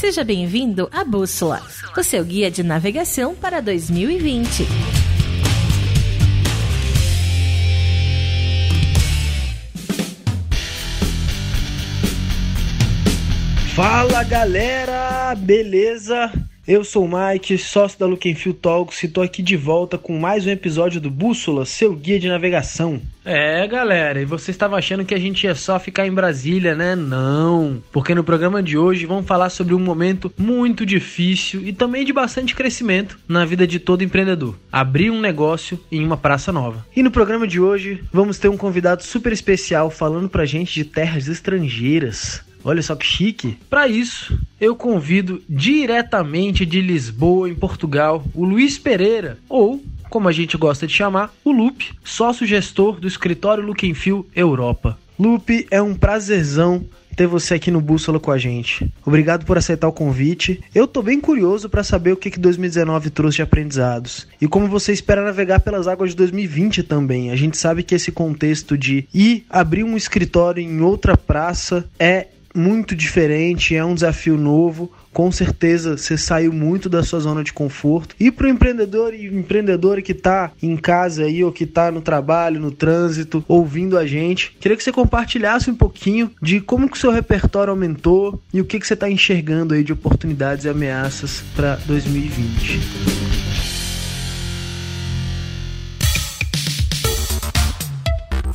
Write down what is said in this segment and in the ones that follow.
Seja bem-vindo à Bússola, o seu guia de navegação para 2020. Fala galera, beleza? Eu sou o Mike, sócio da Look Feel Talks e tô aqui de volta com mais um episódio do Bússola, seu guia de navegação. É, galera, e você estava achando que a gente ia só ficar em Brasília, né? Não, porque no programa de hoje vamos falar sobre um momento muito difícil e também de bastante crescimento na vida de todo empreendedor: abrir um negócio em uma praça nova. E no programa de hoje vamos ter um convidado super especial falando pra gente de terras estrangeiras. Olha só que chique. Para isso, eu convido diretamente de Lisboa, em Portugal, o Luiz Pereira, ou como a gente gosta de chamar, o Lupe, sócio-gestor do escritório Look Feel Europa. Lupe, é um prazerzão ter você aqui no Bússola com a gente. Obrigado por aceitar o convite. Eu tô bem curioso para saber o que, que 2019 trouxe de aprendizados e como você espera navegar pelas águas de 2020 também. A gente sabe que esse contexto de ir abrir um escritório em outra praça é muito diferente, é um desafio novo. Com certeza você saiu muito da sua zona de conforto. E para o empreendedor e empreendedora que está em casa aí ou que está no trabalho, no trânsito, ouvindo a gente, queria que você compartilhasse um pouquinho de como que o seu repertório aumentou e o que que você está enxergando aí de oportunidades e ameaças para 2020.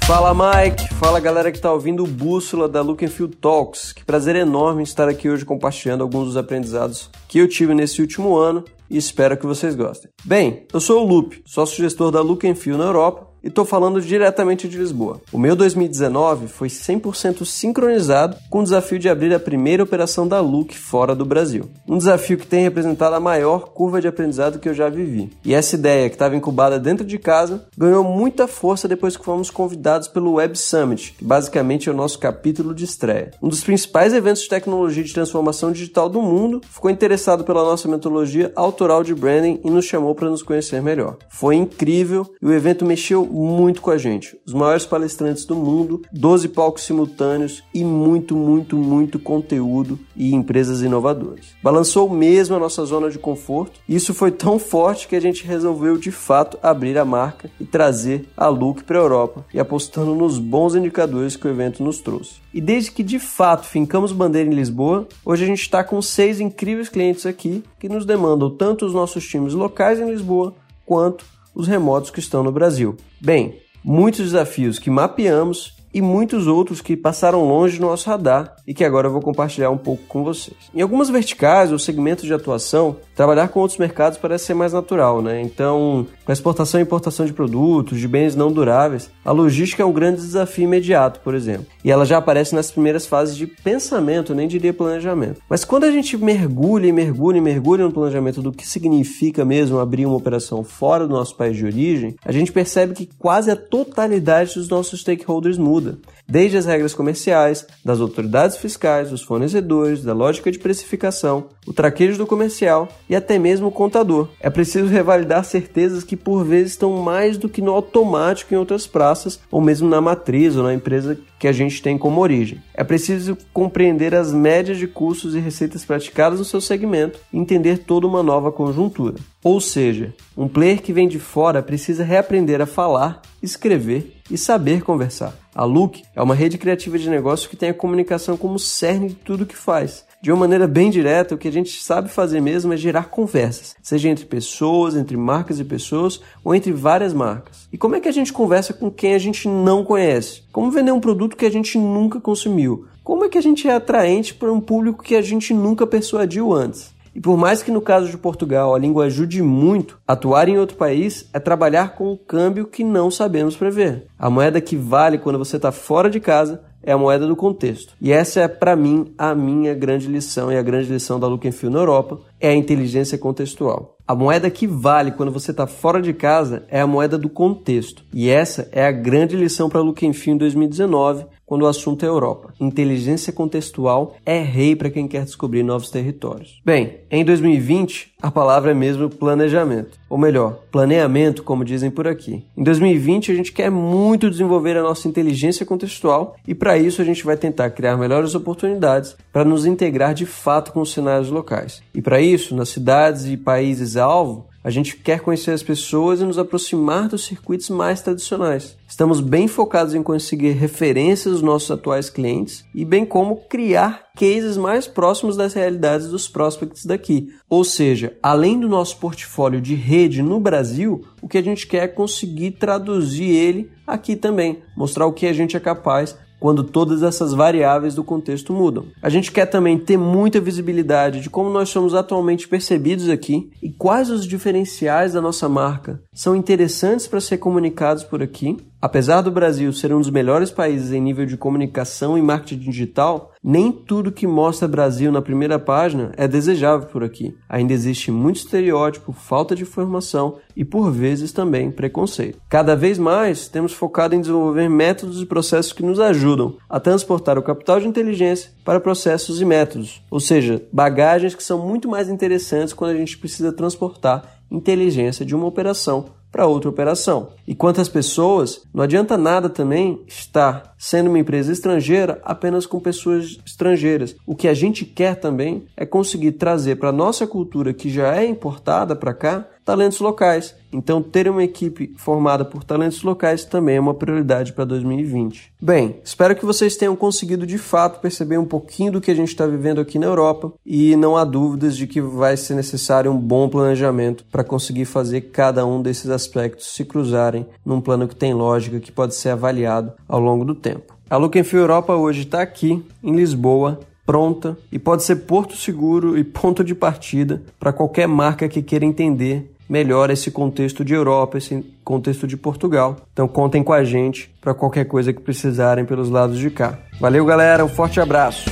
Fala Mike, fala galera que está ouvindo o Bússola da Look Feel Talks. Que prazer enorme estar aqui hoje compartilhando alguns dos aprendizados que eu tive nesse último ano e espero que vocês gostem. Bem, eu sou o Lupe, sócio gestor da Look Feel na Europa e estou falando diretamente de Lisboa. O meu 2019 foi 100% sincronizado com o desafio de abrir a primeira operação da Look fora do Brasil. Um desafio que tem representado a maior curva de aprendizado que eu já vivi. E essa ideia, que estava incubada dentro de casa, ganhou muita força depois que fomos convidados pelo Web Summit, que basicamente é o nosso capítulo de estreia. Um dos principais eventos de tecnologia de transformação digital do mundo ficou interessado pela nossa metodologia autoral de branding e nos chamou para nos conhecer melhor. Foi incrível e o evento mexeu muito com a gente. Os maiores palestrantes do mundo, 12 palcos simultâneos e muito, muito, muito conteúdo e empresas inovadoras. Balançou mesmo a nossa zona de conforto. E isso foi tão forte que a gente resolveu de fato abrir a marca e trazer a Look para a Europa e apostando nos bons indicadores que o evento nos trouxe. E desde que de fato fincamos bandeira em Lisboa, hoje a gente está com seis incríveis clientes aqui que nos demandam tanto os nossos times locais em Lisboa quanto os remotos que estão no Brasil. Bem, muitos desafios que mapeamos e muitos outros que passaram longe do nosso radar e que agora eu vou compartilhar um pouco com vocês. Em algumas verticais ou segmentos de atuação, trabalhar com outros mercados parece ser mais natural, né? Então, com a exportação e importação de produtos, de bens não duráveis, a logística é um grande desafio imediato, por exemplo. E ela já aparece nas primeiras fases de pensamento, nem diria planejamento. Mas quando a gente mergulha e mergulha e mergulha no planejamento do que significa mesmo abrir uma operação fora do nosso país de origem, a gente percebe que quase a totalidade dos nossos stakeholders muda. Desde as regras comerciais, das autoridades fiscais, dos fornecedores, da lógica de precificação, o traquejo do comercial e até mesmo o contador. É preciso revalidar certezas que por vezes estão mais do que no automático em outras praças ou mesmo na matriz ou na empresa que a gente tem como origem. É preciso compreender as médias de custos e receitas praticadas no seu segmento e entender toda uma nova conjuntura. Ou seja, um player que vem de fora precisa reaprender a falar, escrever e saber conversar. A Look é uma rede criativa de negócio que tem a comunicação como cerne de tudo que faz. De uma maneira bem direta, o que a gente sabe fazer mesmo é gerar conversas, seja entre pessoas, entre marcas e pessoas ou entre várias marcas. E como é que a gente conversa com quem a gente não conhece? Como vender um produto que a gente nunca consumiu? Como é que a gente é atraente para um público que a gente nunca persuadiu antes? E por mais que no caso de Portugal a língua ajude muito, atuar em outro país é trabalhar com um câmbio que não sabemos prever. A moeda que vale quando você está fora de casa é a moeda do contexto. E essa é, para mim, a minha grande lição e a grande lição da Look Feel na Europa, é a inteligência contextual. A moeda que vale quando você está fora de casa é a moeda do contexto. E essa é a grande lição para Feel em 2019, quando o assunto é Europa. Inteligência contextual é rei para quem quer descobrir novos territórios. Bem, em 2020, a palavra é mesmo planejamento. Ou melhor, planeamento, como dizem por aqui. Em 2020, a gente quer muito desenvolver a nossa inteligência contextual e para isso a gente vai tentar criar melhores oportunidades para nos integrar de fato com os cenários locais. E para isso, nas cidades e países alvo, a gente quer conhecer as pessoas e nos aproximar dos circuitos mais tradicionais. Estamos bem focados em conseguir referências dos nossos atuais clientes e bem como criar cases mais próximos das realidades dos prospects daqui. Ou seja, além do nosso portfólio de rede no Brasil, o que a gente quer é conseguir traduzir ele aqui também, mostrar o que a gente é capaz quando todas essas variáveis do contexto mudam. A gente quer também ter muita visibilidade de como nós somos atualmente percebidos aqui e quais os diferenciais da nossa marca são interessantes para ser comunicados por aqui Apesar do Brasil ser um dos melhores países em nível de comunicação e marketing digital, nem tudo que mostra Brasil na primeira página é desejável por aqui. Ainda existe muito estereótipo, falta de informação e por vezes também preconceito. Cada vez mais temos focado em desenvolver métodos e processos que nos ajudam a transportar o capital de inteligência para processos e métodos, ou seja, bagagens que são muito mais interessantes quando a gente precisa transportar inteligência de uma operação para outra operação. E quantas pessoas, não adianta nada também estar sendo uma empresa estrangeira apenas com pessoas estrangeiras. O que a gente quer também é conseguir trazer para a nossa cultura que já é importada para cá talentos locais. Então, ter uma equipe formada por talentos locais também é uma prioridade para 2020. Bem, espero que vocês tenham conseguido de fato perceber um pouquinho do que a gente está vivendo aqui na Europa e não há dúvidas de que vai ser necessário um bom planejamento para conseguir fazer cada um desses aspectos se cruzarem num plano que tem lógica que pode ser avaliado ao longo do tempo. A Look Feel Europa hoje está aqui em Lisboa pronta e pode ser porto seguro e ponto de partida para qualquer marca que queira entender melhor esse contexto de Europa, esse contexto de Portugal. Então contem com a gente para qualquer coisa que precisarem pelos lados de cá. Valeu, galera, um forte abraço.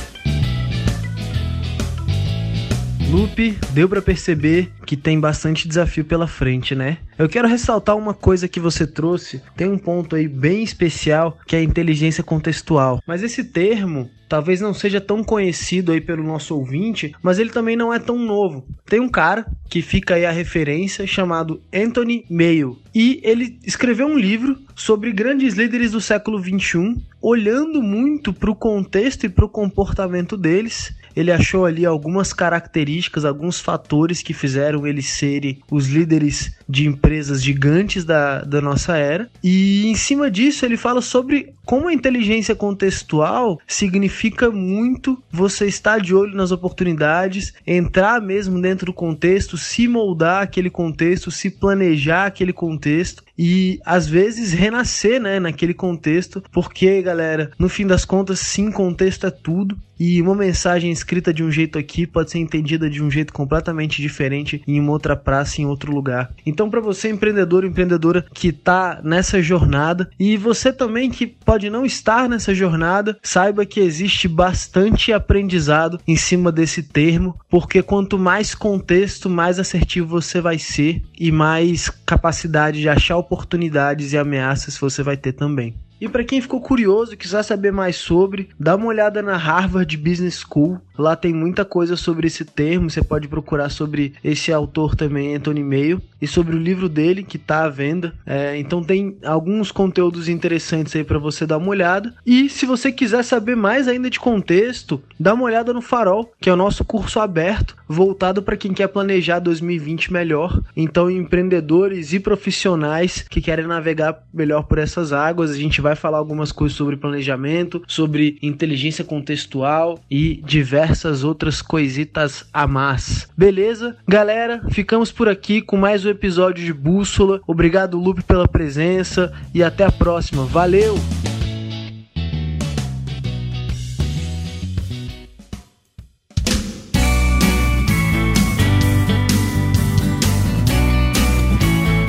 Lupe, deu para perceber que tem bastante desafio pela frente, né? Eu quero ressaltar uma coisa que você trouxe. Tem um ponto aí bem especial que é a inteligência contextual. Mas esse termo talvez não seja tão conhecido aí pelo nosso ouvinte, mas ele também não é tão novo. Tem um cara que fica aí a referência chamado Anthony Mayo e ele escreveu um livro sobre grandes líderes do século 21, olhando muito para o contexto e para o comportamento deles ele achou ali algumas características, alguns fatores que fizeram eles serem os líderes de empresas gigantes da, da nossa era. E em cima disso, ele fala sobre como a inteligência contextual significa muito você estar de olho nas oportunidades, entrar mesmo dentro do contexto, se moldar aquele contexto, se planejar aquele contexto e às vezes renascer, né, naquele contexto, porque, galera, no fim das contas, sim, contexto é tudo e uma mensagem escrita de um jeito aqui pode ser entendida de um jeito completamente diferente em uma outra praça, em outro lugar. Então, para você, empreendedor, empreendedora que está nessa jornada e você também que pode não estar nessa jornada, saiba que existe bastante aprendizado em cima desse termo, porque quanto mais contexto, mais assertivo você vai ser e mais capacidade de achar oportunidades e ameaças você vai ter também. E para quem ficou curioso e quiser saber mais sobre, dá uma olhada na Harvard Business School. Lá tem muita coisa sobre esse termo. Você pode procurar sobre esse autor também, Anthony Mayo, e sobre o livro dele que está à venda. É, então tem alguns conteúdos interessantes aí para você dar uma olhada. E se você quiser saber mais ainda de contexto, dá uma olhada no Farol, que é o nosso curso aberto voltado para quem quer planejar 2020 melhor. Então empreendedores e profissionais que querem navegar melhor por essas águas, a gente vai falar algumas coisas sobre planejamento, sobre inteligência contextual e diversas outras coisitas a mais. Beleza? Galera, ficamos por aqui com mais um episódio de Bússola. Obrigado, Lupe, pela presença e até a próxima. Valeu!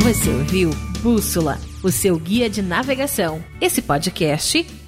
Você ouviu Bússola, o seu guia de navegação. Esse podcast